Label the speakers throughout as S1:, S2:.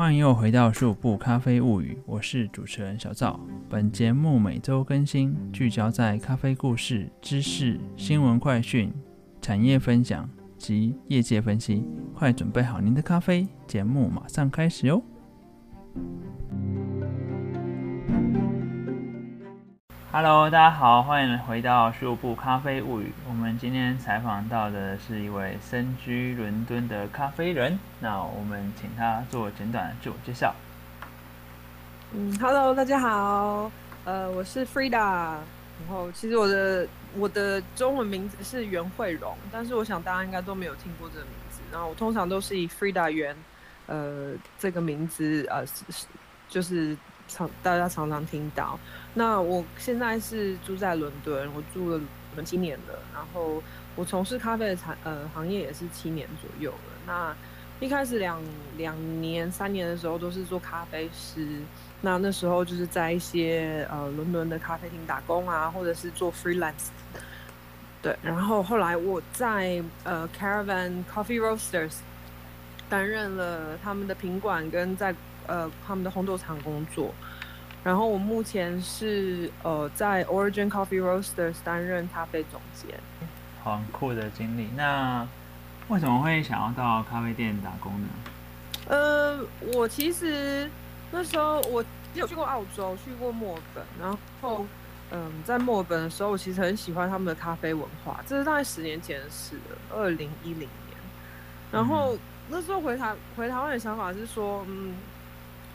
S1: 欢迎又回到十五部咖啡物语，我是主持人小赵。本节目每周更新，聚焦在咖啡故事、知识、新闻快讯、产业分享及业界分析。快准备好您的咖啡，节目马上开始哟！Hello，大家好，欢迎回到十五部咖啡物语。我们今天采访到的是一位身居伦敦的咖啡人，那我们请他做简短的自我介绍。
S2: 嗯，Hello，大家好，呃，我是 Frida，然后其实我的我的中文名字是袁慧荣，但是我想大家应该都没有听过这个名字。然后我通常都是以 Frida 袁，呃，这个名字，呃，就是常大家常常听到。那我现在是住在伦敦，我住了七年了。然后我从事咖啡的产呃行业也是七年左右了。那一开始两两年三年的时候都是做咖啡师，那那时候就是在一些呃伦敦的咖啡厅打工啊，或者是做 freelance。对，然后后来我在呃 Caravan Coffee Roasters 担任了他们的品管跟在呃他们的烘豆厂工作。然后我目前是呃在 Origin Coffee Roasters 担任咖啡总监，
S1: 很酷的经历。那为什么会想要到咖啡店打工呢？
S2: 呃，我其实那时候我有去过澳洲，去过墨尔本，然后嗯，在墨尔本的时候，我其实很喜欢他们的咖啡文化。这是大概十年前的事了，二零一零年。然后那时候回台回台湾的想法是说，嗯。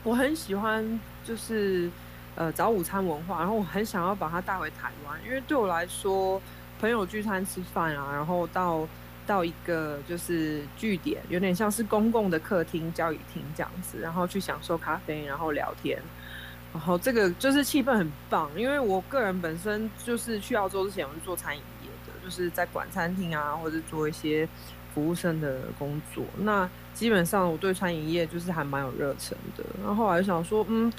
S2: 我很喜欢，就是呃早午餐文化，然后我很想要把它带回台湾，因为对我来说，朋友聚餐吃饭啊，然后到到一个就是据点，有点像是公共的客厅、交易厅这样子，然后去享受咖啡，然后聊天，然后这个就是气氛很棒。因为我个人本身就是去澳洲之前我是做餐饮业的，就是在管餐厅啊，或者做一些服务生的工作。那基本上我对餐饮业就是还蛮有热忱的，然后后来想说，嗯，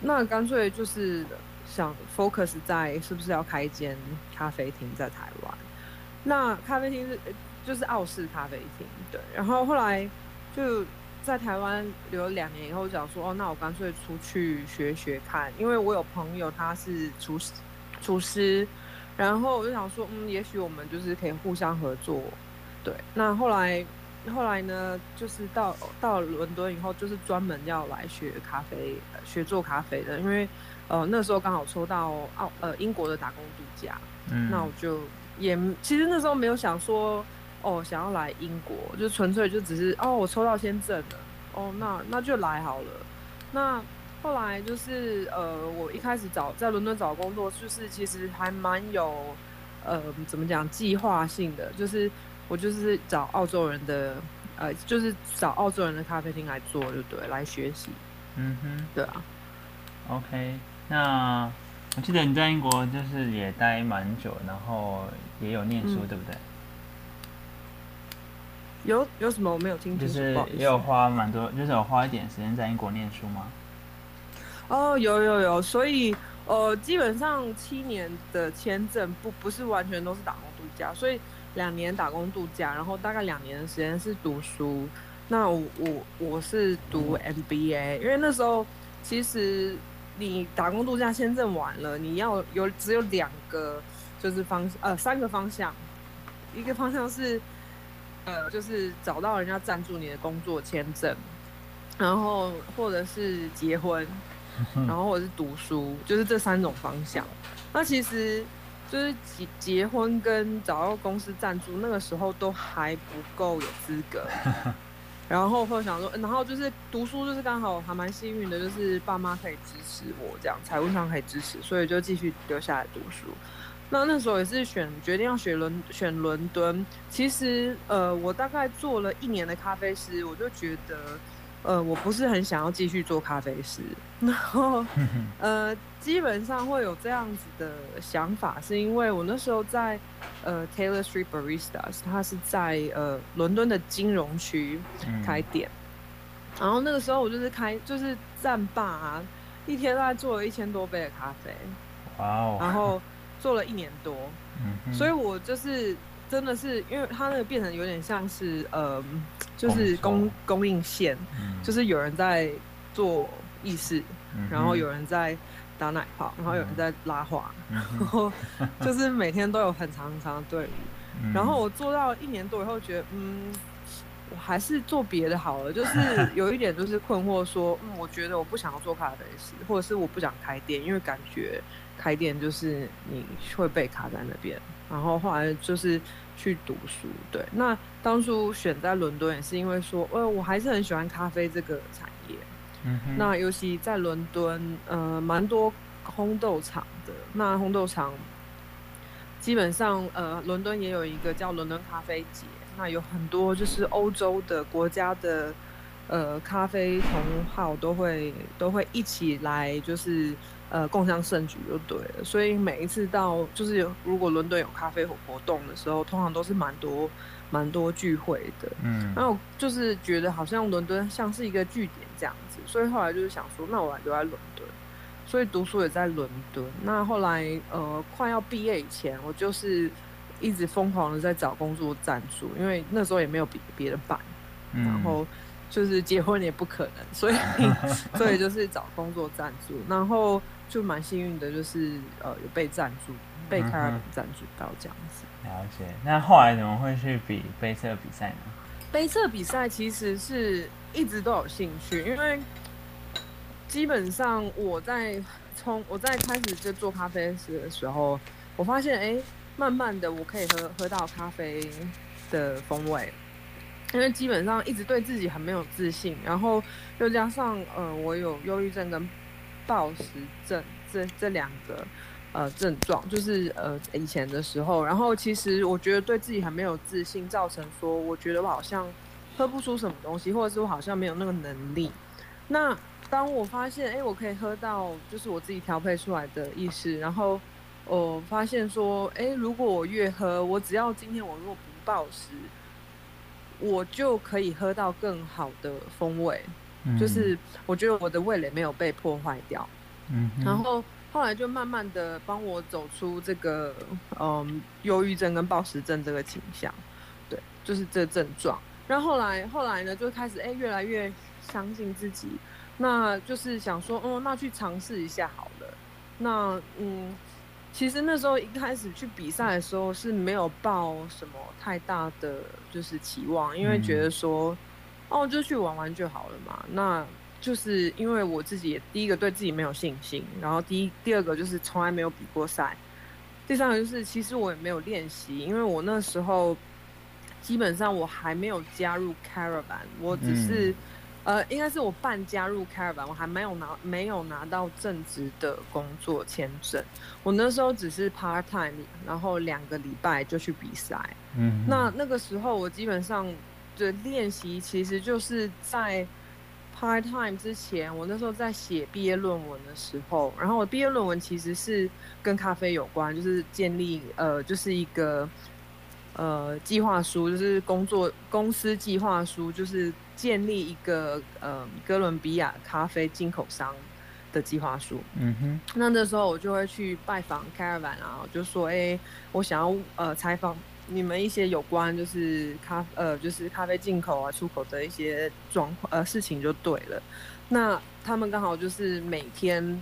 S2: 那干脆就是想 focus 在是不是要开一间咖啡厅在台湾。那咖啡厅是就是澳式咖啡厅，对。然后后来就在台湾留了两年以后，想说，哦，那我干脆出去学学看，因为我有朋友他是厨师，厨师，然后我就想说，嗯，也许我们就是可以互相合作，对。那后来。后来呢，就是到到伦敦以后，就是专门要来学咖啡，学做咖啡的。因为呃那时候刚好抽到澳呃英国的打工度假，嗯，那我就也其实那时候没有想说哦想要来英国，就纯粹就只是哦我抽到签证了，哦那那就来好了。那后来就是呃我一开始找在伦敦找工作，就是其实还蛮有呃怎么讲计划性的，就是。我就是找澳洲人的，呃，就是找澳洲人的咖啡厅来做，就对，来学习。嗯哼，对啊。
S1: OK，那我记得你在英国就是也待蛮久，然后也有念书，对不对？
S2: 有有什么我没有听
S1: 清楚？就是也有花蛮多，就是有花一点时间在英国念书吗？
S2: 哦，有有有，所以呃，基本上七年的签证不不是完全都是打工度假，所以。两年打工度假，然后大概两年的时间是读书。那我我我是读 MBA，因为那时候其实你打工度假签证完了，你要有只有两个就是方呃三个方向，一个方向是呃就是找到人家赞助你的工作签证，然后或者是结婚，然后或者是读书，就是这三种方向。那其实。就是结结婚跟找到公司赞助，那个时候都还不够有资格。然后会想说，然后就是读书，就是刚好还蛮幸运的，就是爸妈可以支持我这样，财务上可以支持，所以就继续留下来读书。那那时候也是选决定要选伦选伦敦。其实呃，我大概做了一年的咖啡师，我就觉得。呃，我不是很想要继续做咖啡师，然后 呃，基本上会有这样子的想法，是因为我那时候在呃 Taylor Street Baristas，它是在呃伦敦的金融区开店，然后那个时候我就是开就是站霸，一天大概做了一千多杯的咖啡，哇哦，然后做了一年多，所以我就是真的是，因为它那个变成有点像是呃，就是供供应线，
S1: 嗯
S2: 就是有人在做意式，
S1: 嗯
S2: 然后有人在打奶泡，然后有人在拉花，
S1: 嗯
S2: 然后就是每天都有很长很长的队伍。
S1: 嗯
S2: 然后我做到一年多以后，觉得嗯，我还是做别的好了。就是有一点就是困惑说，嗯，我觉得我不想要做咖啡师，或者是我不想开店，因为感觉开店就是你会被卡在那边。然后后来就是去读书，对。那当初选在伦敦也是因为说，呃，我还是很喜欢咖啡这个产业。
S1: 嗯哼
S2: 那尤其在伦敦，呃，蛮多烘豆厂的。那烘豆厂基本上，呃，伦敦也有一个叫伦敦咖啡节，那有很多就是欧洲的国家的呃咖啡同好都会都会一起来，就是呃共襄盛举就对了。所以每一次到就是如果伦敦有咖啡活动的时候，通常都是蛮多蛮多聚会的。
S1: 嗯
S2: 然后就是觉得好像伦敦像是一个据点这样子，所以后来就是想说，那我来留在伦敦，所以读书也在伦敦。那后来呃快要毕业以前，我就是一直疯狂的在找工作赞助，因为那时候也没有别别的办，
S1: 嗯
S2: 然后就是结婚也不可能，所以 所以就是找工作赞助，然后就蛮幸运的，就是呃有被赞助，被凯尔
S1: 嗯
S2: 本赞助到这样子。
S1: 了解。那后来怎么会去比杯测比赛呢？
S2: 杯测比赛其实是一直都有兴趣，因为基本上我在从我在开始就做咖啡师的时候，我发现哎、诶慢慢的我可以喝喝到咖啡的风味，因为基本上一直对自己很没有自信，然后又加上呃我有忧郁症跟暴食症这这两个呃症状，就是呃以前的时候，然后其实我觉得对自己很没有自信，造成说我觉得我好像喝不出什么东西，或者是我好像没有那个能力。那当我发现，哎、我可以喝到就是我自己调配出来的意识，然后我发现说，哎、如果我越喝，我只要今天我如果不暴食，我就可以喝到更好的风味，就是我觉得我的味蕾没有被破坏掉。
S1: 嗯，
S2: 然后后来就慢慢的帮我走出这个嗯忧郁症跟暴食症这个倾向，对，就是这症状。然后后来后来呢，就开始哎越来越相信自己，那就是想说，哦，那去尝试一下好了。那嗯，其实那时候一开始去比赛的时候是没有抱什么太大的就是期望，因为觉得说，哦，就去玩玩就好了嘛。那就是因为我自己也第一个对自己没有信心，然后第一第二个就是从来没有比过赛，第三个就是其实我也没有练习，因为我那时候基本上我还没有加入 Caravan，我只是、呃应该是我半加入 Caravan，我还没有拿没有拿到正职的工作签证，我那时候只是 part time，然后两个礼拜就去比赛，
S1: 嗯，
S2: 那那个时候我基本上的练习其实就是在 part time 之前，我那时候在写毕业论文的时候，然后我毕业论文其实是跟咖啡有关，就是建立呃就是一个呃计划书，就是工作公司计划书，就是建立一个呃哥伦比亚咖啡进口商的计划书。
S1: 嗯哼，
S2: 那那时候我就会去拜访 Caravan 啊，我就说，哎、我想要呃采访你们一些有关就是咖呃就是咖啡进口啊出口的一些状况呃事情就对了。那他们刚好就是每天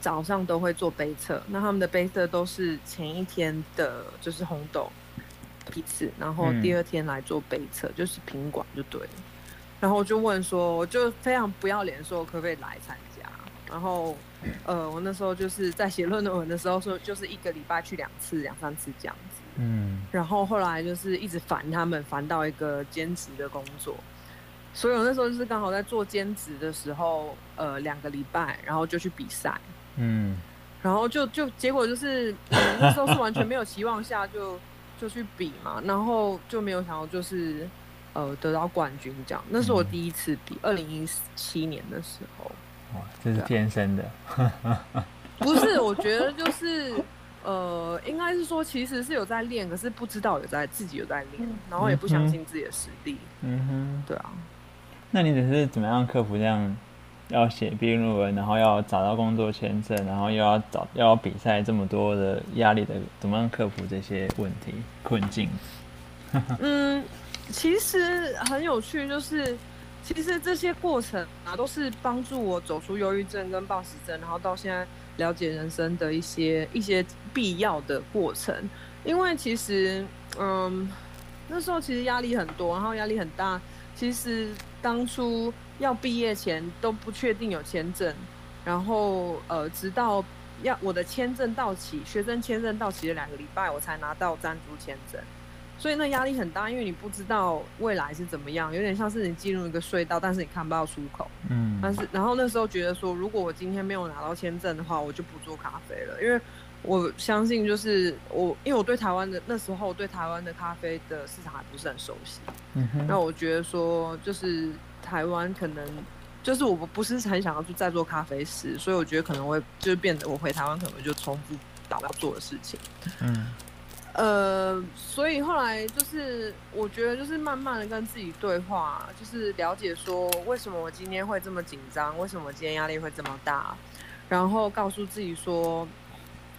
S2: 早上都会做杯测，那他们的杯测都是前一天的就是红豆批次，然后
S1: 嗯
S2: 第二天来做杯测，就是品管就对了。然后我就问说，我就非常不要脸说可不可以来参加。然后，呃，我那时候就是在写论文的时候说，就是一个礼拜去两次、两三次这样子。
S1: 嗯
S2: 然后后来就是一直烦他们，烦到一个兼职的工作。所以我那时候就是刚好在做兼职的时候，呃，两个礼拜，然后就去比赛，
S1: 嗯
S2: 然后就就结果就是、嗯那时候是完全没有期望下就就去比嘛，然后就没有想到就是呃得到冠军这样。那是我
S1: 嗯
S2: 第一次比，二零一七年的时候。
S1: 哇，这是天生的，
S2: 不是，我觉得就是呃，应该是说其实是有在练，可是不知道有在自己有在练，然后也不相信自己的实力。
S1: 嗯哼，
S2: 对啊，
S1: 那你只是怎么样克服这样要写毕业论文，然后要找到工作签证，然后又要找又要比赛，这么多的压力的，怎么样克服这些问题困境？
S2: 嗯，其实很有趣，就是其实这些过程啊，都是帮助我走出忧郁症跟暴食症，然后到现在了解人生的一些一些必要的过程。因为其实，嗯，那时候其实压力很多，然后压力很大。其实当初要毕业前都不确定有签证，然后呃，直到要我的签证到期，学生签证到期了两个礼拜，我才拿到暂住签证。所以那压力很大，因为你不知道未来是怎么样，有点像是你进入一个隧道，但是你看不到出口。嗯。但是，然后那时候觉得说，如果我今天没有拿到签证的话，我就不做咖啡了，因为我相信就是我，因为我对台湾的那时候对台湾的咖啡的市场还不是很熟悉。嗯哼。那我觉得说，就是台湾可能就是我不是很想要去再做咖啡师，所以我觉得可能会就是变得我回台湾可能就重复到要做的事情。嗯。呃，所以后来就是，我觉得就是慢慢的跟自己对话，就是了解说为什么我今天会这么紧张，为什么我今天压力会这么大，然后告诉自己说，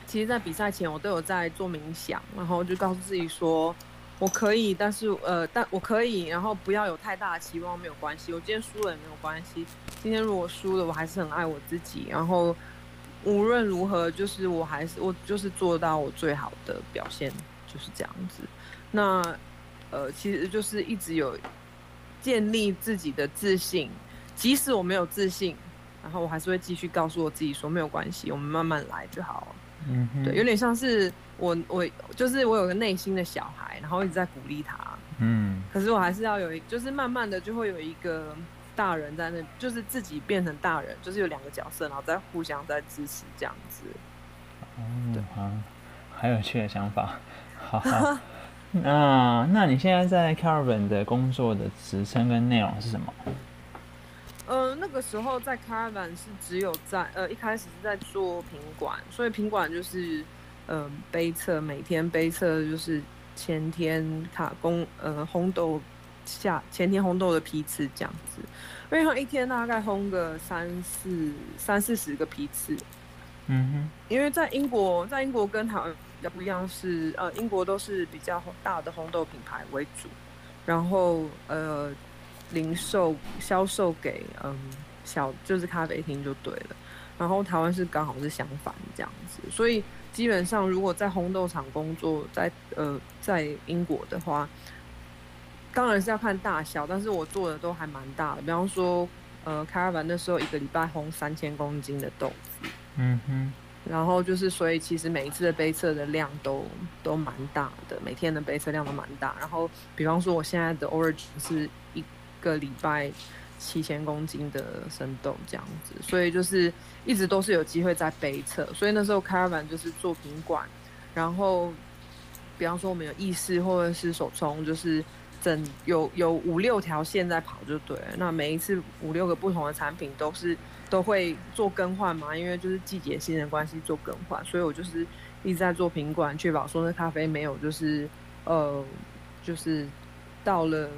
S2: 其实，在比赛前我都有在做冥想，然后就告诉自己说，我可以，但是呃，但我可以，然后不要有太大的期望，没有关系，我今天输了也没有关系，今天如果输了，我还是很爱我自己，然后。无论如何，就是我还是我就是做到我最好的表现，就是这样子。那呃，其实就是一直有建立自己的自信，即使我没有自信，然后我还是会继续告诉我自己说没有关系，我们慢慢来就好。嗯，对，有点像是我我就是我有个内心的小孩，然后一直在鼓励他。嗯，可是我还是要有一，就是慢慢的就会有一个。大人在那，就是自己变成大人，就是有两个角色，然后再互相在支持这样子。
S1: 哦，好，还有趣的想法。好，那那你现在在 Caravan 的工作的职称跟内容是什么？
S2: 呃，那个时候在 Caravan 是只有在呃一开始是在做品管，所以品管就是呃杯测，每天杯测就是前天卡工呃红豆。下前天烘豆的批次这样子，因为他一天大概烘个三四三四十个批次，嗯哼，因为在英国，在英国跟台湾比较不一样是，呃，英国都是比较大的烘豆品牌为主，然后呃，零售销售给嗯小就是咖啡厅就对了，然后台湾是刚好是相反这样子，所以基本上如果在烘豆厂工作，在呃在英国的话。当然是要看大小，但是我做的都还蛮大的。比方说，呃，开完的时候一个礼拜烘三千公斤的豆子，嗯哼。然后就是，所以其实每一次的杯测的量都都蛮大的，每天的杯测量都蛮大。然后，比方说我现在的 Origin 是一个礼拜七千公斤的生豆这样子，所以就是一直都是有机会在北侧。所以那时候开完就是做品管，然后比方说我们有意式或者是手冲，就是。整有有五六条线在跑就对了，那每一次五六个不同的产品都是 都会做更换嘛，因为就是季节性的关系做更换，所以我就是一直在做品管，确保说那咖啡没有就是呃就是到了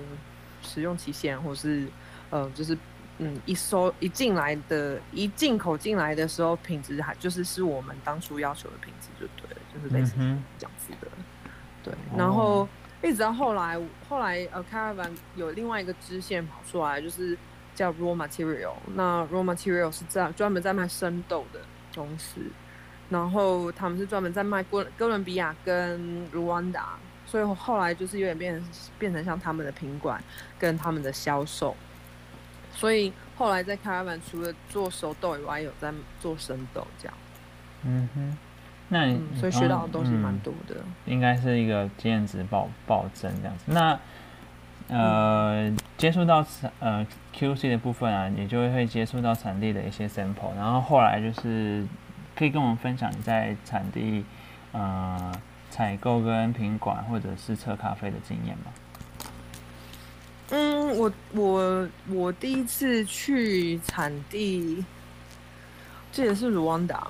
S2: 使用期限，或是呃就是嗯一收一进来的一进口进来的时候品质还就是是我们当初要求的品质就对了，就是类似这样子的，对，然后。一直到后来，后来呃，Caravan 有另外一个支线跑出来，就是叫 Raw Material。那 Raw Material 是在专门在卖生豆的公司，然后他们是专门在卖哥哥伦比亚跟卢旺达，所以后来就是有点变成变成像他们的品管跟他们的销售。所以后来在 Caravan 除了做手豆以外，有在做生豆这样。嗯哼。
S1: 那你
S2: 所以学到的东西蛮多的，
S1: 应该是一个经验值暴暴增这样子。那呃，接触到呃 QC 的部分啊，你就会会接触到产地的一些 sample，然后后来就是可以跟我们分享你在产地呃采购跟品管或者是测咖啡的经验吗？
S2: 嗯，我我我第一次去产地，这也是卢旺达。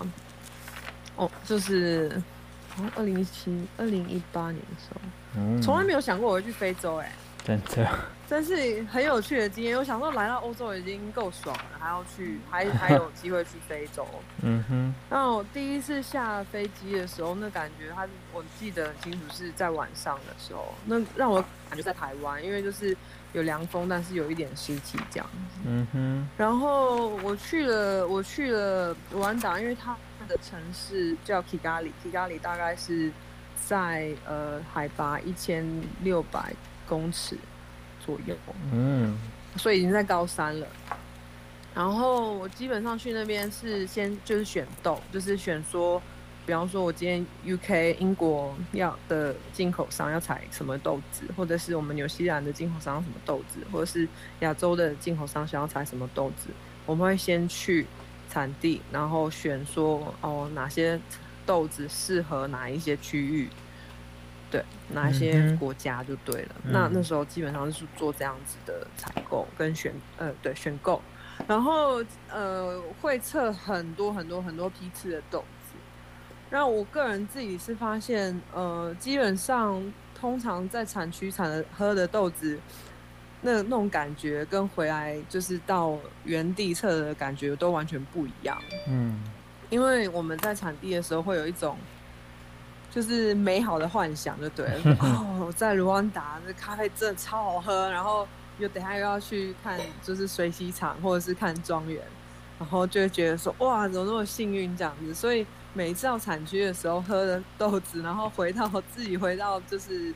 S2: 哦，就是二零一七、二零一八年的时候，从来没有想过我会去非洲，哎，
S1: 真的，
S2: 真是很有趣的经验。我想说，来到欧洲已经够爽了，还要去，还还有机会去非洲。
S1: 嗯哼，
S2: 那我第一次下飞机的时候，那感觉，它我记得很清楚是在晚上的时候，那让我感觉在台湾，因为就是有凉风，但是有一点湿气这样。
S1: 嗯哼，
S2: 然后我去了，我去了卢安达，因为它的城市叫 Kigali，Kigali 大概是在呃海拔一千六百公尺左右，
S1: 嗯，
S2: 所以已经在高三了。然后我基本上去那边是先就是选豆，就是选说，比方说我今天 UK 英国要的进口商要采什么豆子，或者是我们纽西兰的进口商什么豆子，或者是亚洲的进口商想要采什么豆子，我们会先去产地，然后选说哦哪些豆子适合哪一些区域，对哪一些国家就对了。
S1: 嗯
S2: 那那时候基本上是做这样子的采购跟选呃对选购，然后呃会测很多很多很多批次的豆子。那我个人自己是发现，呃，基本上通常在产区产的喝的豆子，那那种感觉跟回来就是到原地测的感觉都完全不一样。
S1: 嗯，
S2: 因为我们在产地的时候会有一种就是美好的幻想，就对了。哦，在卢旺达这咖啡真的超好喝，然后又等下又要去看就是水洗厂或者是看庄园，然后就会觉得说哇，怎么那么幸运这样子。所以每次到产区的时候喝的豆子，然后回到自己回到就是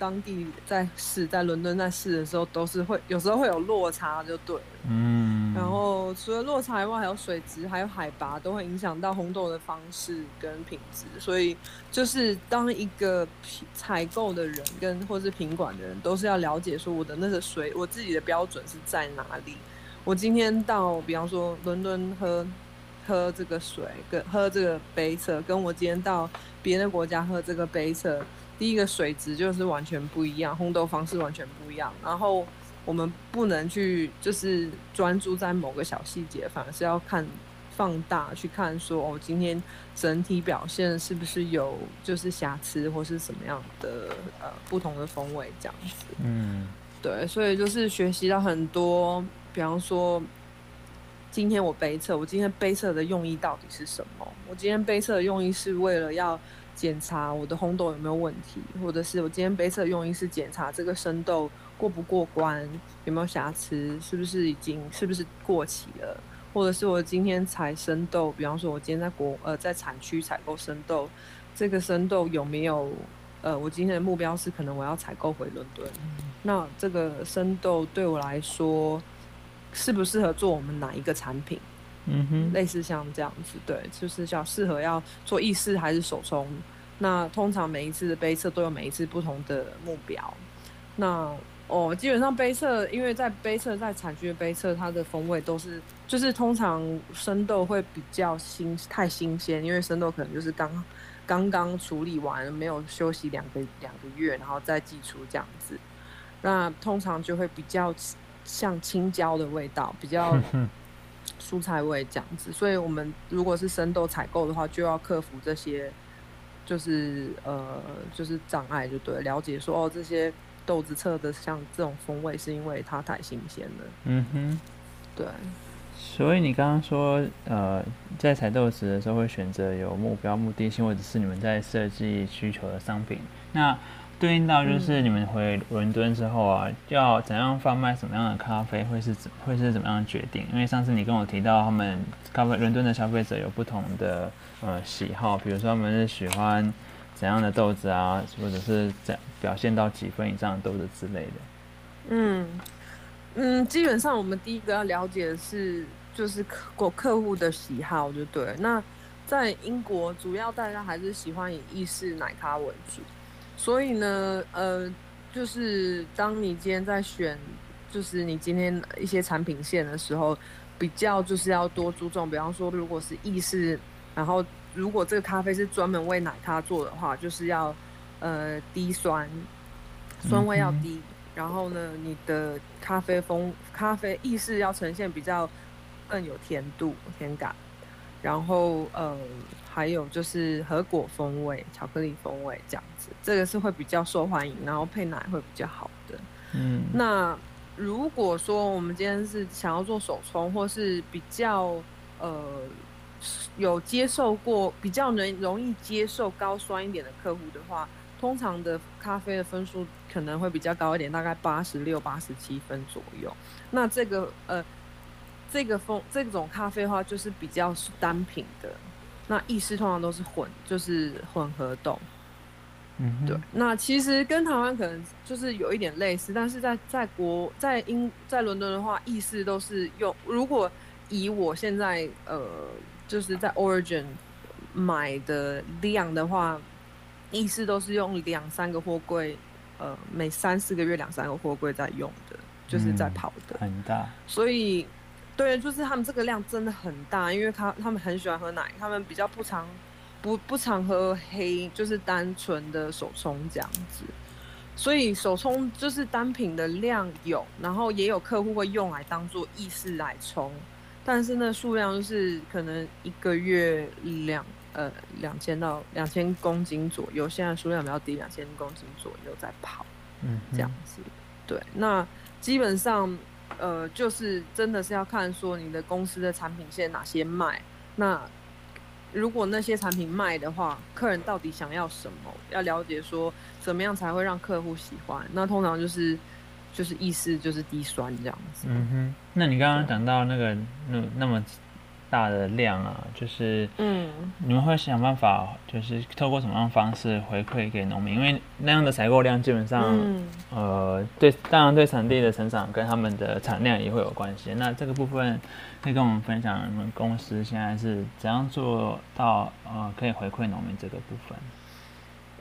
S2: 当地在试，在伦敦在试的时候，都是会有时候会有落差，就对了。
S1: 嗯，
S2: 然后除了落差以外，还有水质、还有海拔，都会影响到红豆的方式跟品质。所以，就是当一个采购的人跟或是品管的人，都是要了解说我的那个水，我自己的标准是在哪里。我今天到，比方说伦敦喝喝这个水，跟喝这个杯测，跟我今天到别的国家喝这个杯测，第一个水质就是完全不一样，烘豆方式完全不一样。然后我们不能去就是专注在某个小细节，反而是要看放大去看说哦，今天整体表现是不是有就是瑕疵或是什么样的呃不同的风味这样子。
S1: 嗯
S2: 对，所以就是学习到很多，比方说，今天我杯测，我今天杯测的用意到底是什么？我今天杯测的用意是为了要检查我的红豆有没有问题，或者是我今天杯测用意是检查这个生豆过不过关，有没有瑕疵，是不是已经是不是过期了，或者是我今天采生豆，比方说我今天在国呃在产区采购生豆，这个生豆有没有呃我今天的目标是可能我要采购回伦敦。那这个生豆对我来说适不适合做我们哪一个产品？
S1: 嗯哼，
S2: 类似像这样子，对，就是叫适合要做意式还是手冲。那通常每一次的杯测都有每一次不同的目标。那哦，基本上杯测，因为在杯测在产区的杯测，它的风味都是就是通常生豆会比较新太新鲜，因为生豆可能就是刚刚刚处理完，没有休息两个两个月，然后再寄出这样子。那通常就会比较像青椒的味道，比较 蔬菜味这样子。所以我们如果是生豆采购的话，就要克服这些，就是呃，就是障碍，就对了，了解说哦，这些豆子测的像这种风味，是因为它太新鲜了。
S1: 嗯哼。
S2: 对，
S1: 所以你刚刚说，呃，在采豆子的时候会选择有目标、目的性，或者是你们在设计需求的商品。那对应到就是你们回伦敦之后啊，要怎样贩卖什么样的咖啡，会是怎会是怎么样决定？因为上次你跟我提到，他们咖啡伦敦的消费者有不同的呃喜好，比如说他们是喜欢怎样的豆子啊，或者是怎表现到几分以上的豆子之类的。
S2: 嗯嗯，基本上我们第一个要了解的是，就是客客户的喜好，就对了。那在英国，主要大家还是喜欢以意式奶咖为主，所以呢，呃，就是当你今天在选，就是你今天一些产品线的时候，比较就是要多注重，比方说，如果是意式，然后如果这个咖啡是专门为奶咖做的话，就是要呃低酸，酸味要低。然后呢，你的咖啡风咖啡意式要呈现比较更有甜度、甜感，然后呃还有就是核果风味、巧克力风味这样子，这个是会比较受欢迎，然后配奶会比较好的。
S1: 嗯，
S2: 那如果说我们今天是想要做手冲，或是比较呃有接受过比较能容易接受高酸一点的客户的话，通常的咖啡的分数可能会比较高一点，大概八十六、八十七分左右。那这个呃这个风这种咖啡的话，就是比较是单品的。那意式通常都是混，就是混合动。
S1: 嗯，
S2: 对，那其实跟台湾可能就是有一点类似，但是在在国在英在伦敦的话，意式都是用。如果以我现在呃就是在 Origin 买的量的话，意式都是用两三个货柜，呃，每三四个月两三个货柜在用的，就是在
S1: 嗯
S2: 跑的。
S1: 很大，
S2: 所以，对，就是他们这个量真的很大，因为他他们很喜欢喝奶，他们比较不常不不常喝黑，就是单纯的手冲这样子。所以手冲就是单品的量有，然后也有客户会用来当做意式来冲，但是呢数量就是可能一个月两呃两千到两千公斤左右，现在数量比较低，两千公斤左右在跑。
S1: 嗯，
S2: 这样子。对，那基本上呃，就是真的是要看说你的公司的产品现在哪些卖。那如果那些产品卖的话，客人到底想要什么？要了解说怎么样才会让客户喜欢。那通常就是就是意思就是低酸这样子。
S1: 嗯哼，那你刚刚讲到那个那那么大的量啊，就是
S2: 嗯
S1: 你们会想办法，就是透过什么样的方式回馈给农民？因为那样的采购量基本上，
S2: 嗯
S1: 呃，对，当然对产地的成长跟他们的产量也会有关系。那这个部分可以跟我们分享，你们公司现在是怎样做到呃可以回馈农民这个部分？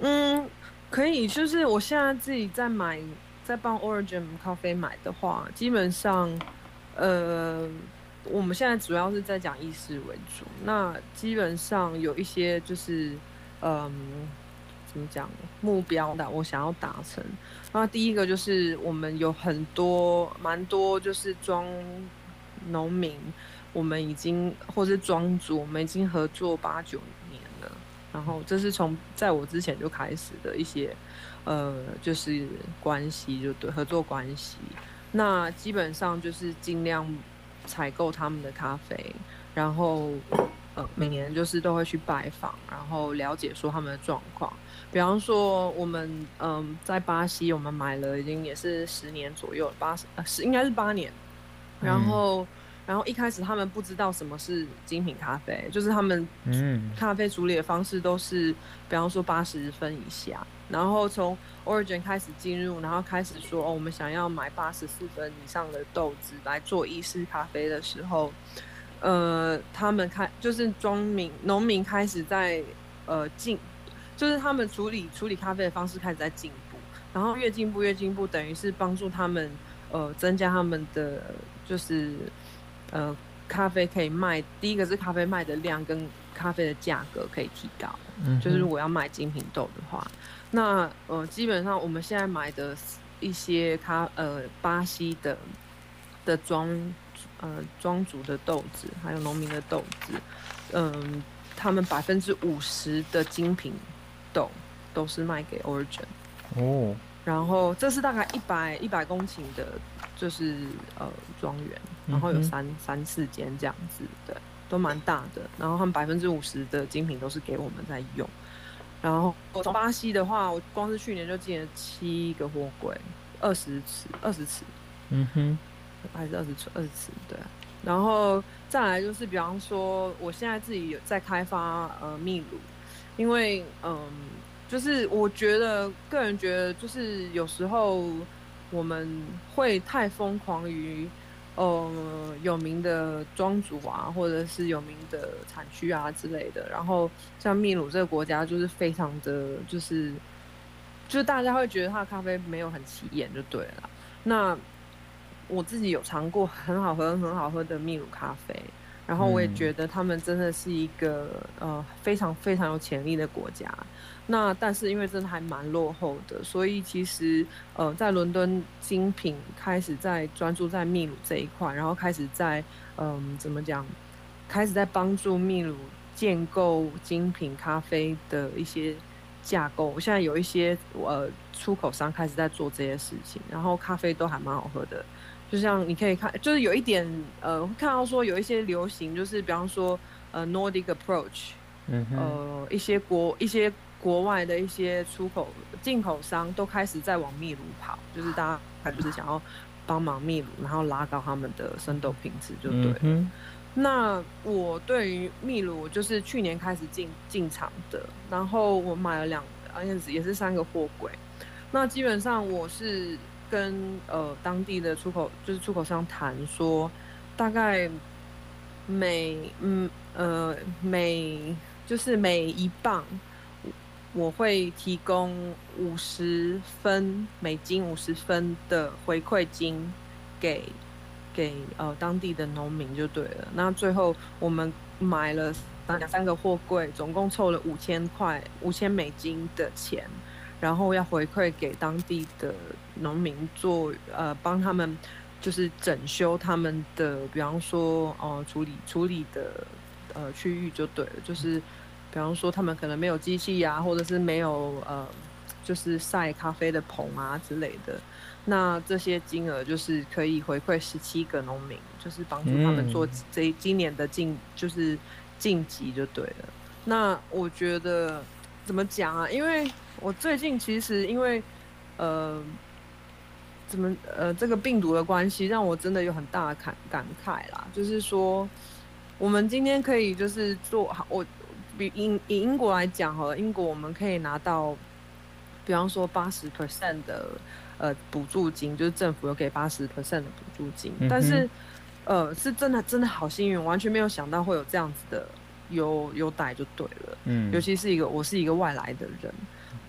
S2: 嗯，可以，就是我现在自己在买，在帮 Origin 咖啡买的话，基本上，呃，我们现在主要是在讲意识为主。那基本上有一些就是，嗯，怎么讲目标的，我想要达成。那第一个就是我们有很多蛮多就是庄农民，我们已经或是庄主，我们已经合作八九年了。然后这是从在我之前就开始的一些，呃，就是关系，就对合作关系。那基本上就是尽量采购他们的咖啡，然后呃每年就是都会去拜访，然后了解说他们的状况。比方说我们嗯、在巴西，我们买了已经也是十年左右，八十呃是应该是八年，然
S1: 嗯
S2: 后。然后一开始他们不知道什么是精品咖啡，就是他们
S1: 嗯
S2: 咖啡处理的方式都是，比方说八十分以下，然后从 Origin 开始进入，然后开始说哦，我们想要买八十四分以上的豆子来做意式咖啡的时候，呃，他们开就是庄民农民开始在呃进，就是他们处理处理咖啡的方式开始在进步，然后越进步越进步，等于是帮助他们呃增加他们的就是呃咖啡可以卖，第一个是咖啡卖的量跟咖啡的价格可以提高。
S1: 嗯，
S2: 就是如果要卖精品豆的话，那呃基本上我们现在买的一些咖呃巴西的的庄呃庄主的豆子，还有农民的豆子，嗯、他们百分之五十的精品豆都是卖给 Origin，
S1: 哦，
S2: 然后这是大概一百一百公顷的，就是呃庄园，然后有三、三四间这样子，对，都蛮大的。然后他们百分之五十的精品都是给我们在用。然后我从巴西的话，我光是去年就进了七个货柜，二十尺，二十尺
S1: 嗯哼，
S2: 还是二十尺，二十尺对。然后再来就是，比方说，我现在自己有在开发呃秘鲁，因为嗯，就是我觉得个人觉得，就是有时候我们会太疯狂于呃有名的庄主啊，或者是有名的产区啊之类的。然后像秘鲁这个国家，就是非常的就是就大家会觉得它的咖啡没有很起眼就对了。那我自己有尝过很好喝、很好喝的秘鲁咖啡，然后我也
S1: 嗯
S2: 觉得他们真的是一个呃非常非常有潜力的国家。那但是因为真的还蛮落后的，所以其实呃在伦敦精品开始在专注在秘鲁这一块，然后开始在嗯、怎么讲，开始在帮助秘鲁建构精品咖啡的一些架构。现在有一些呃出口商开始在做这些事情，然后咖啡都还蛮好喝的。就像你可以看，就是有一点呃，看到说有一些流行，就是比方说呃 Nordic approach，
S1: 嗯哼，
S2: 呃一些国一些国外的一些出口进口商都开始在往秘鲁跑，就是大家还就是想要帮忙秘鲁，然后拉高他们的生豆品质，就对了。
S1: 嗯，
S2: 那我对于秘鲁就是去年开始进进场的，然后我买了两，而且也是三个货柜。那基本上我是跟呃当地的出口就是出口商谈说，大概每嗯呃每就是每一磅我会提供五十分美金五十分的回馈金给给呃当地的农民就对了。那最后我们买了两三个货柜，总共凑了五千块五千美金的钱，然后要回馈给当地的农民做呃帮他们就是整修他们的，比方说呃处理处理的呃区域就对了，就是比方说他们可能没有机器啊，或者是没有呃就是晒咖啡的棚啊之类的。那这些金额就是可以回馈十七个农民，就是帮助他们做
S1: 嗯
S2: 这今年的晋就是晋级就对了。那我觉得怎么讲啊？因为我最近其实因为呃怎么呃这个病毒的关系，让我真的有很大的感感慨啦。就是说，我们今天可以就是做好，我比英以英国来讲好了，英国我们可以拿到，比方说八十 percent 的呃补助金，就是政府有给八十 percent 的补助金，
S1: 嗯
S2: 但是呃是真的真的好幸运，完全没有想到会有这样子的优优待就对了。
S1: 嗯，
S2: 尤其是一个我是一个外来的人，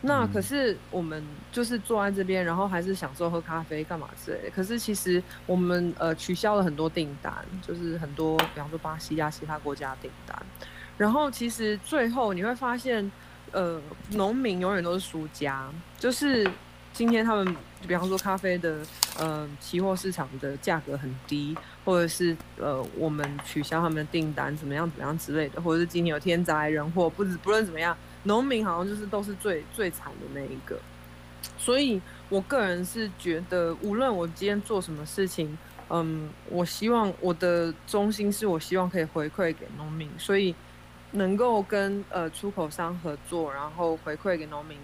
S2: 那
S1: 嗯
S2: 可是我们就是坐在这边，然后还是享受喝咖啡干嘛之类的。可是其实我们呃取消了很多订单，就是很多比方说巴西啊其他国家订单。然后其实最后你会发现，呃，农民永远都是输家，就是今天他们比方说咖啡的呃期货市场的价格很低，或者是呃我们取消他们的订单怎么样怎么样之类的，或者是今天有天灾人祸，不止不论怎么样，农民好像就是都是最最惨的那一个。所以我个人是觉得，无论我今天做什么事情，嗯，我希望我的中心是我希望可以回馈给农民，所以能够跟呃出口商合作，然后回馈给农民，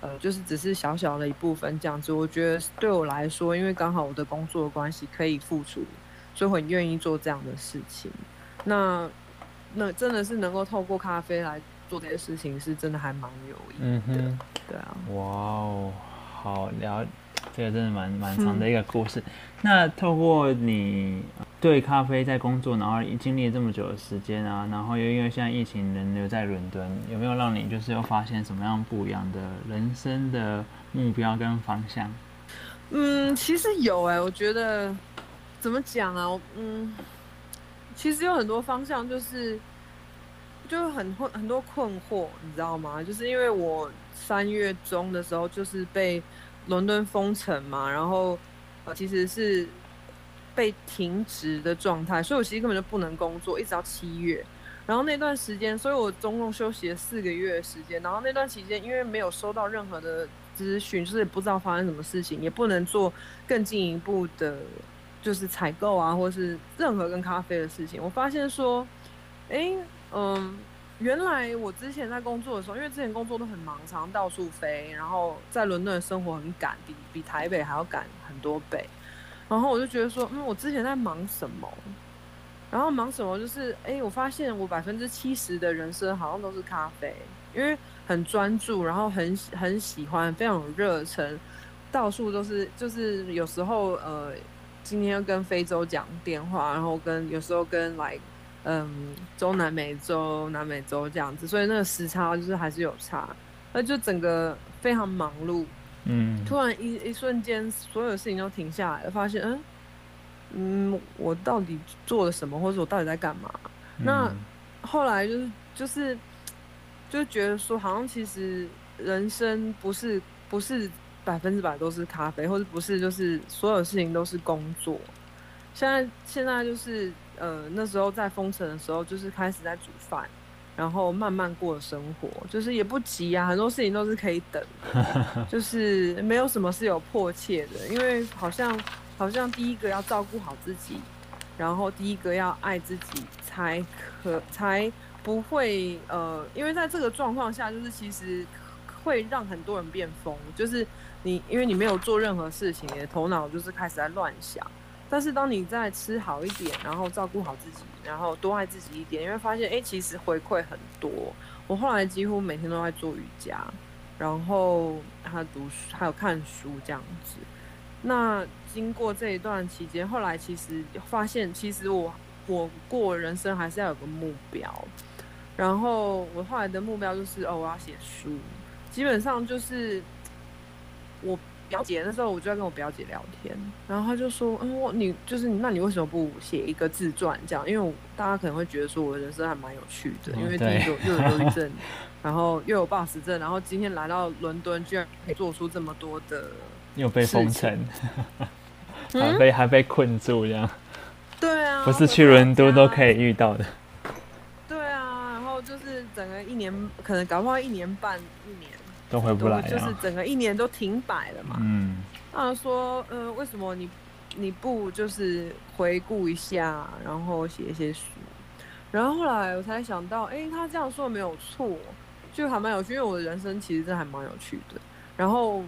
S2: 呃，就是只是小小的一部分这样子。我觉得对我来说，因为刚好我的工作的关系可以付出，所以我很愿意做这样的事情。那那真的是能够透过咖啡来做这些事情，是真的还蛮有意义的。
S1: 嗯。
S2: 对啊，
S1: 哇哦，好了，这个真的蛮蛮长的一个故事。那透过你对咖啡在工作，然后经历这么久的时间啊，然后又因为现在疫情人留在伦敦，有没有让你就是又发现什么样不一样的人生的目标跟方向？
S2: 嗯，其实有哎、我觉得怎么讲啊？嗯，其实有很多方向，就是就很困很多困惑，你知道吗？就是因为我三月中的时候就是被伦敦封城嘛，然后呃其实是被停职的状态，所以我其实根本就不能工作，一直到七月。然后那段时间，所以我总共休息了四个月的时间。然后那段期间，因为没有收到任何的资讯，就是也不知道发生什么事情，也不能做更进一步的，就是采购啊，或是任何跟咖啡的事情。我发现说，哎，嗯，原来我之前在工作的时候，因为之前工作都很忙，常常到处飞，然后在伦敦的生活很赶，比比台北还要赶很多倍。然后我就觉得说，嗯，我之前在忙什么？然后忙什么？就是哎，我发现我百分之七十的人生好像都是咖啡，因为很专注，然后很很喜欢，非常有热忱，到处都是。就是有时候呃，今天跟非洲讲电话，然后跟有时候跟来嗯中南美洲、南美洲这样子，所以那个时差就是还是有差，那就整个非常忙碌。
S1: 嗯，
S2: 突然一一瞬间，所有事情都停下来了，发现嗯嗯，我到底做了什么，或者我到底在干嘛？那
S1: 嗯
S2: 后来就是就是就觉得说，好像其实人生不是不是百分之百都是咖啡，或者不是就是所有事情都是工作。现在现在就是呃那时候在封城的时候，就是开始在煮饭，然后慢慢过生活，就是也不急啊，很多事情都是可以等的，就是没有什么是有迫切的，因为好像好像第一个要照顾好自己，然后第一个要爱自己，才可才不会呃，因为在这个状况下，就是其实会让很多人变疯，就是你因为你没有做任何事情，你的头脑就是开始在乱想。但是当你在吃好一点，然后照顾好自己，然后多爱自己一点，你会发现，哎，其实回馈很多。我后来几乎每天都在做瑜伽，然后还读书，还有看书这样子。那经过这一段期间，后来其实发现，其实我我过人生还是要有个目标。然后我后来的目标就是，哦，我要写书。基本上就是我。表姐那时候，我就在跟我表姐聊天，然后她就说：“嗯，我你就是那你为什么不写一个自传这样？因为大家可能会觉得说我的人生还蛮有趣的，因为第一个又有忧郁症，然后又有暴食症，然后今天来到伦敦，居然可以做出这么多的，
S1: 又被封城，还被还被困住这样。
S2: 对啊，
S1: 不是去伦敦都可以遇到的。
S2: 对啊，然后就是整个一年，可能搞不好一年半一年。”
S1: 都回不来，
S2: 就是整个一年都停摆了嘛。嗯，他说，呃，为什么你你不就是回顾一下，然后写一些书？然后后来我才想到，哎，他这样说没有错，就还蛮有趣，因为我的人生其实真还蛮有趣的。然后，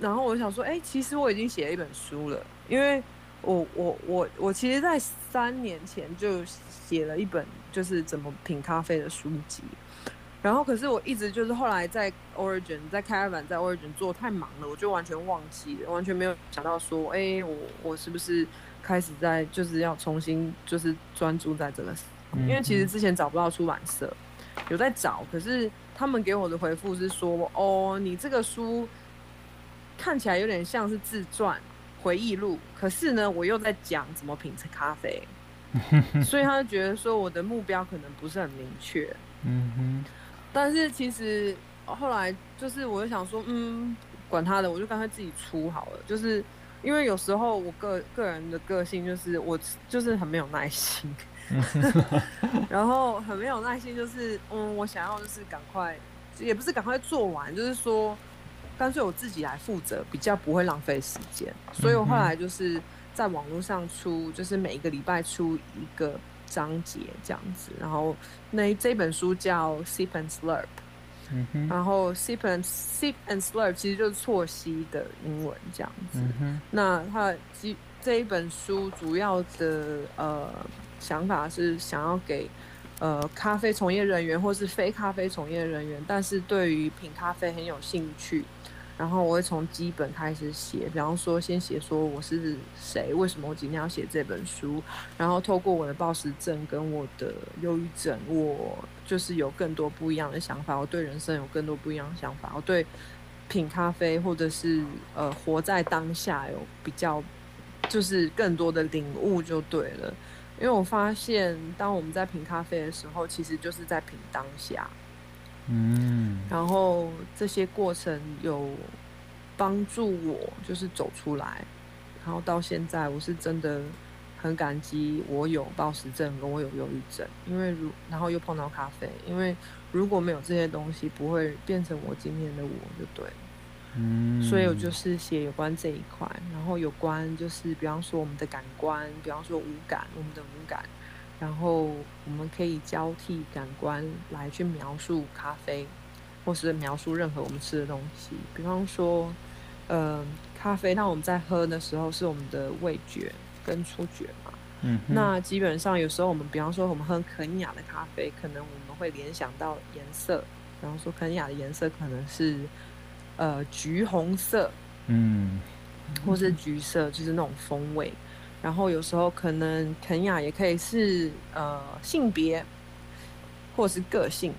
S2: 然后我想说，哎，其实我已经写了一本书了，因为我我我我其实，在三年前就写了一本，就是怎么品咖啡的书籍。然后，可是我一直就是后来在 Origin，在开发在 Origin 做太忙了，我就完全忘记了，完全没有想到说，哎，我我是不是开始在就是要重新就是专注在这个，因为其实之前找不到出版社，有在找，可是他们给我的回复是说，哦，你这个书看起来有点像是自传回忆录，可是呢，我又在讲怎么品咖啡，所以他就觉得说我的目标可能不是很明确，嗯哼。但是其实后来就是，我就想说，嗯，管他的，我就干脆自己出好了。就是因为有时候我个个人的个性就是，我就是很没有耐心，然后很没有耐心，就是嗯，我想要就是赶快，也不是赶快做完，就是说干脆我自己来负责，比较不会浪费时间。所以我后来就是在网络上出，就是每一个礼拜出一个。章节这样子，然后那这本书叫 Sip and Slurp，嗯哼，然后 Sip and Sip and Slurp 其实就是错吸的英文这样子。那它这这一本书主要的呃想法是想要给呃咖啡从业人员或是非咖啡从业人员，但是对于品咖啡很有兴趣。然后我会从基本开始写，比方说先写说我是谁，为什么我今天要写这本书，然后透过我的暴食症跟我的忧郁症，我就是有更多不一样的想法，我对人生有更多不一样的想法，我对品咖啡或者是呃活在当下有比较就是更多的领悟就对了，因为我发现当我们在品咖啡的时候，其实就是在品当下。嗯，然后这些过程有帮助我，就是走出来，然后到现在我是真的很感激我有暴食症跟我有忧郁症，因为如然后又碰到咖啡，因为如果没有这些东西，不会变成我今天的我就对了。嗯，所以我就是写有关这一块，然后有关就是比方说我们的感官，比方说五感，我们的五感。然后我们可以交替感官来去描述咖啡，或是描述任何我们吃的东西。比方说，呃，咖啡，那我们在喝的时候是我们的味觉跟触觉嘛。嗯。那基本上有时候我们，比方说我们喝肯雅的咖啡，可能我们会联想到颜色。比方说肯雅的颜色可能是呃橘红色，嗯，或是橘色，就是那种风味。然后有时候可能肯雅也可以是呃性别，或是个性，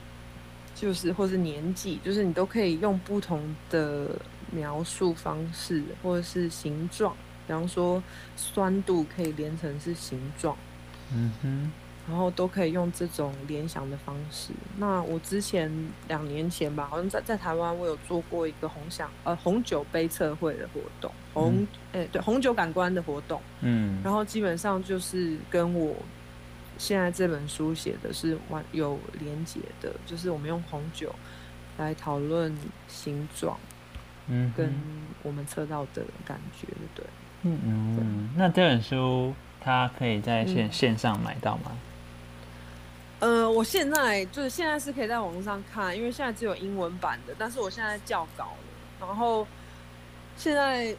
S2: 就是或是年纪，就是你都可以用不同的描述方式，或者是形状，比方说酸度可以连成是形状，嗯哼。然后都可以用这种联想的方式。那我之前两年前吧，好像在在台湾，我有做过一个红想呃红酒杯测绘的活动，红诶对红酒感官的活动。嗯。然后基本上就是跟我现在这本书写的是完有连结的，就是我们用红酒来讨论形状
S1: 嗯，
S2: 跟我们测到的感觉，对。
S1: 嗯嗯，那这本书它可以在线、
S2: 嗯
S1: 线上买到吗？
S2: 呃，我现在就是现在是可以在网络上看，因为现在只有英文版的，但是我现在校稿了，然后现在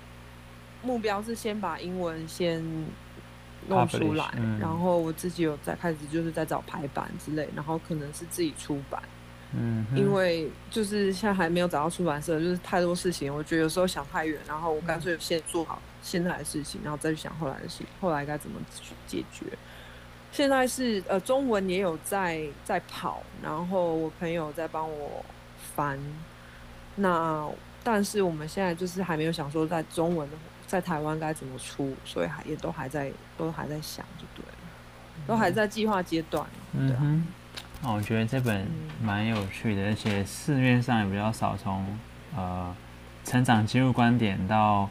S2: 目标是先把英文先弄出来
S1: Publish，嗯。
S2: 然后我自己有在开始就是在找排版之类，然后可能是自己出版，
S1: 嗯，
S2: 因为就是现在还没有找到出版社，就是太多事情，我觉得有时候想太远，然后我干脆先做好现在的事情，然后再去想后来的事，后来该怎么去解决。现在是呃中文也有在在跑，然后我朋友在帮我翻，那但是我们现在就是还没有想说在中文在台湾该怎么出，所以还也都还在都还在想就对了，都还在计划阶段。
S1: 嗯我觉得这本
S2: 嗯
S1: 蛮有趣的，而且市面上也比较少从呃成长记录观点到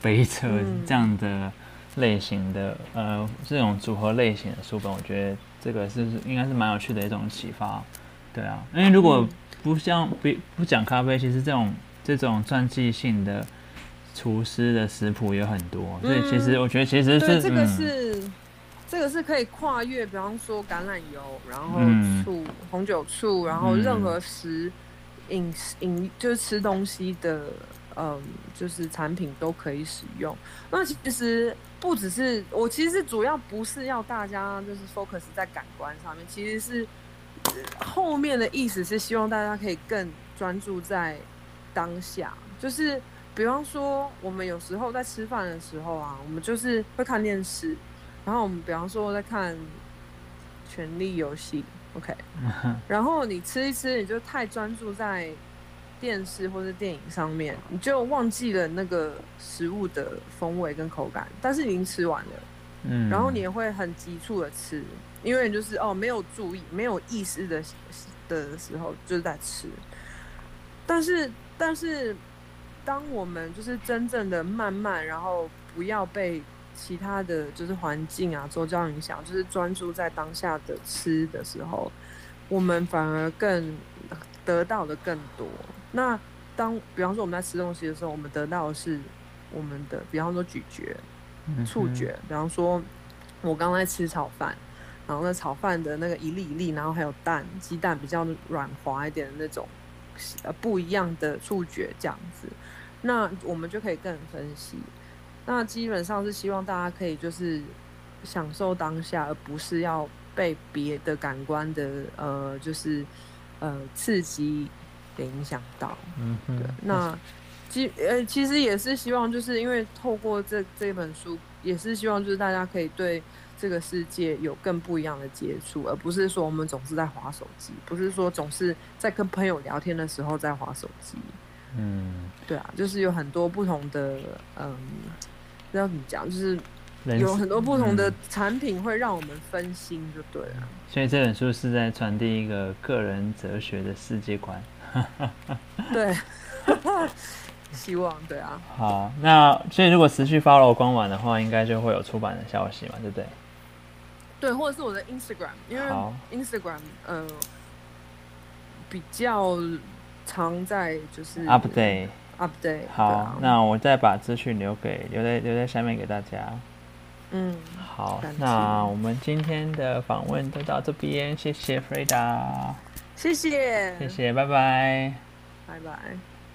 S1: 杯测
S2: 嗯。
S1: 这样的类型的、呃这种组合类型的书本，我觉得这个是应该是蛮有趣的一种启发。对啊，因为如果
S2: 嗯。
S1: 不像不不讲咖啡，其实这种这种传记性的厨师的食谱有很多，所以其实
S2: 嗯
S1: 我觉得其实
S2: 对，
S1: 是
S2: 这个
S1: 嗯。
S2: 是、这个是可以跨越，比方说橄榄油，然后
S1: 嗯。
S2: 醋、红酒醋，然后
S1: 嗯。
S2: 任何食饮食饮就是吃东西的，嗯，就是产品都可以使用。那其实不只是我，其实主要不是要大家就是 focus 在感官上面，其实是呃后面的意思是希望大家可以更专注在当下，就是比方说我们有时候在吃饭的时候啊，我们就是会看电视，然后我们比方说在看《权力游戏》，OK，然后你吃一吃，你就太专注在电视或者电影上面，你就忘记了那个食物的风味跟口感，但是已经吃完了。
S1: 嗯，
S2: 然后你也会很急促的吃，因为就是哦没有注意、没有意识的的时候就是在吃。但是但是，当我们就是真正的慢慢，然后不要被其他的就是环境啊、周遭影响，就是专注在当下的吃的时候，我们反而更得到的更多。那当比方说我们在吃东西的时候，我们得到的是我们的，比方说咀嚼。触觉，比方说，我刚在吃炒饭，然后那炒饭的那个一粒一粒，然后还有蛋，鸡蛋比较软滑一点的那种，呃，不一样的触觉这样子，那我们就可以更分析。那基本上是希望大家可以就是享受当下，而不是要被别的感官的呃，就是呃刺激给影响到。
S1: 嗯哼，
S2: 对，那其呃其实也是希望，就是因为透过这这本书，也是希望就是大家可以对这个世界有更不一样的接触，而不是说我们总是在划手机，不是说总是在跟朋友聊天的时候在划手机。
S1: 嗯，
S2: 对啊，就是有很多不同的，嗯，不知道怎么讲，就是有很多不同的
S1: 嗯
S2: 产品会让我们分心，就对了。
S1: 所以这本书是在传递一个个人哲学的世界观。
S2: 对，希望对啊，
S1: 好，那所以如果持续 follow 官网的话，应该就会有出版的消息嘛，对不对？
S2: 对，或者是我的 Instagram，因为 Instagram 呃比较常在就是
S1: update。
S2: update
S1: 好，
S2: 啊
S1: 那我再把资讯留给留在留在下面给大家。
S2: 嗯，
S1: 好，那我们今天的访问就到这边，谢谢 Freda，
S2: 谢谢，
S1: 谢，谢，拜拜。
S2: 拜拜。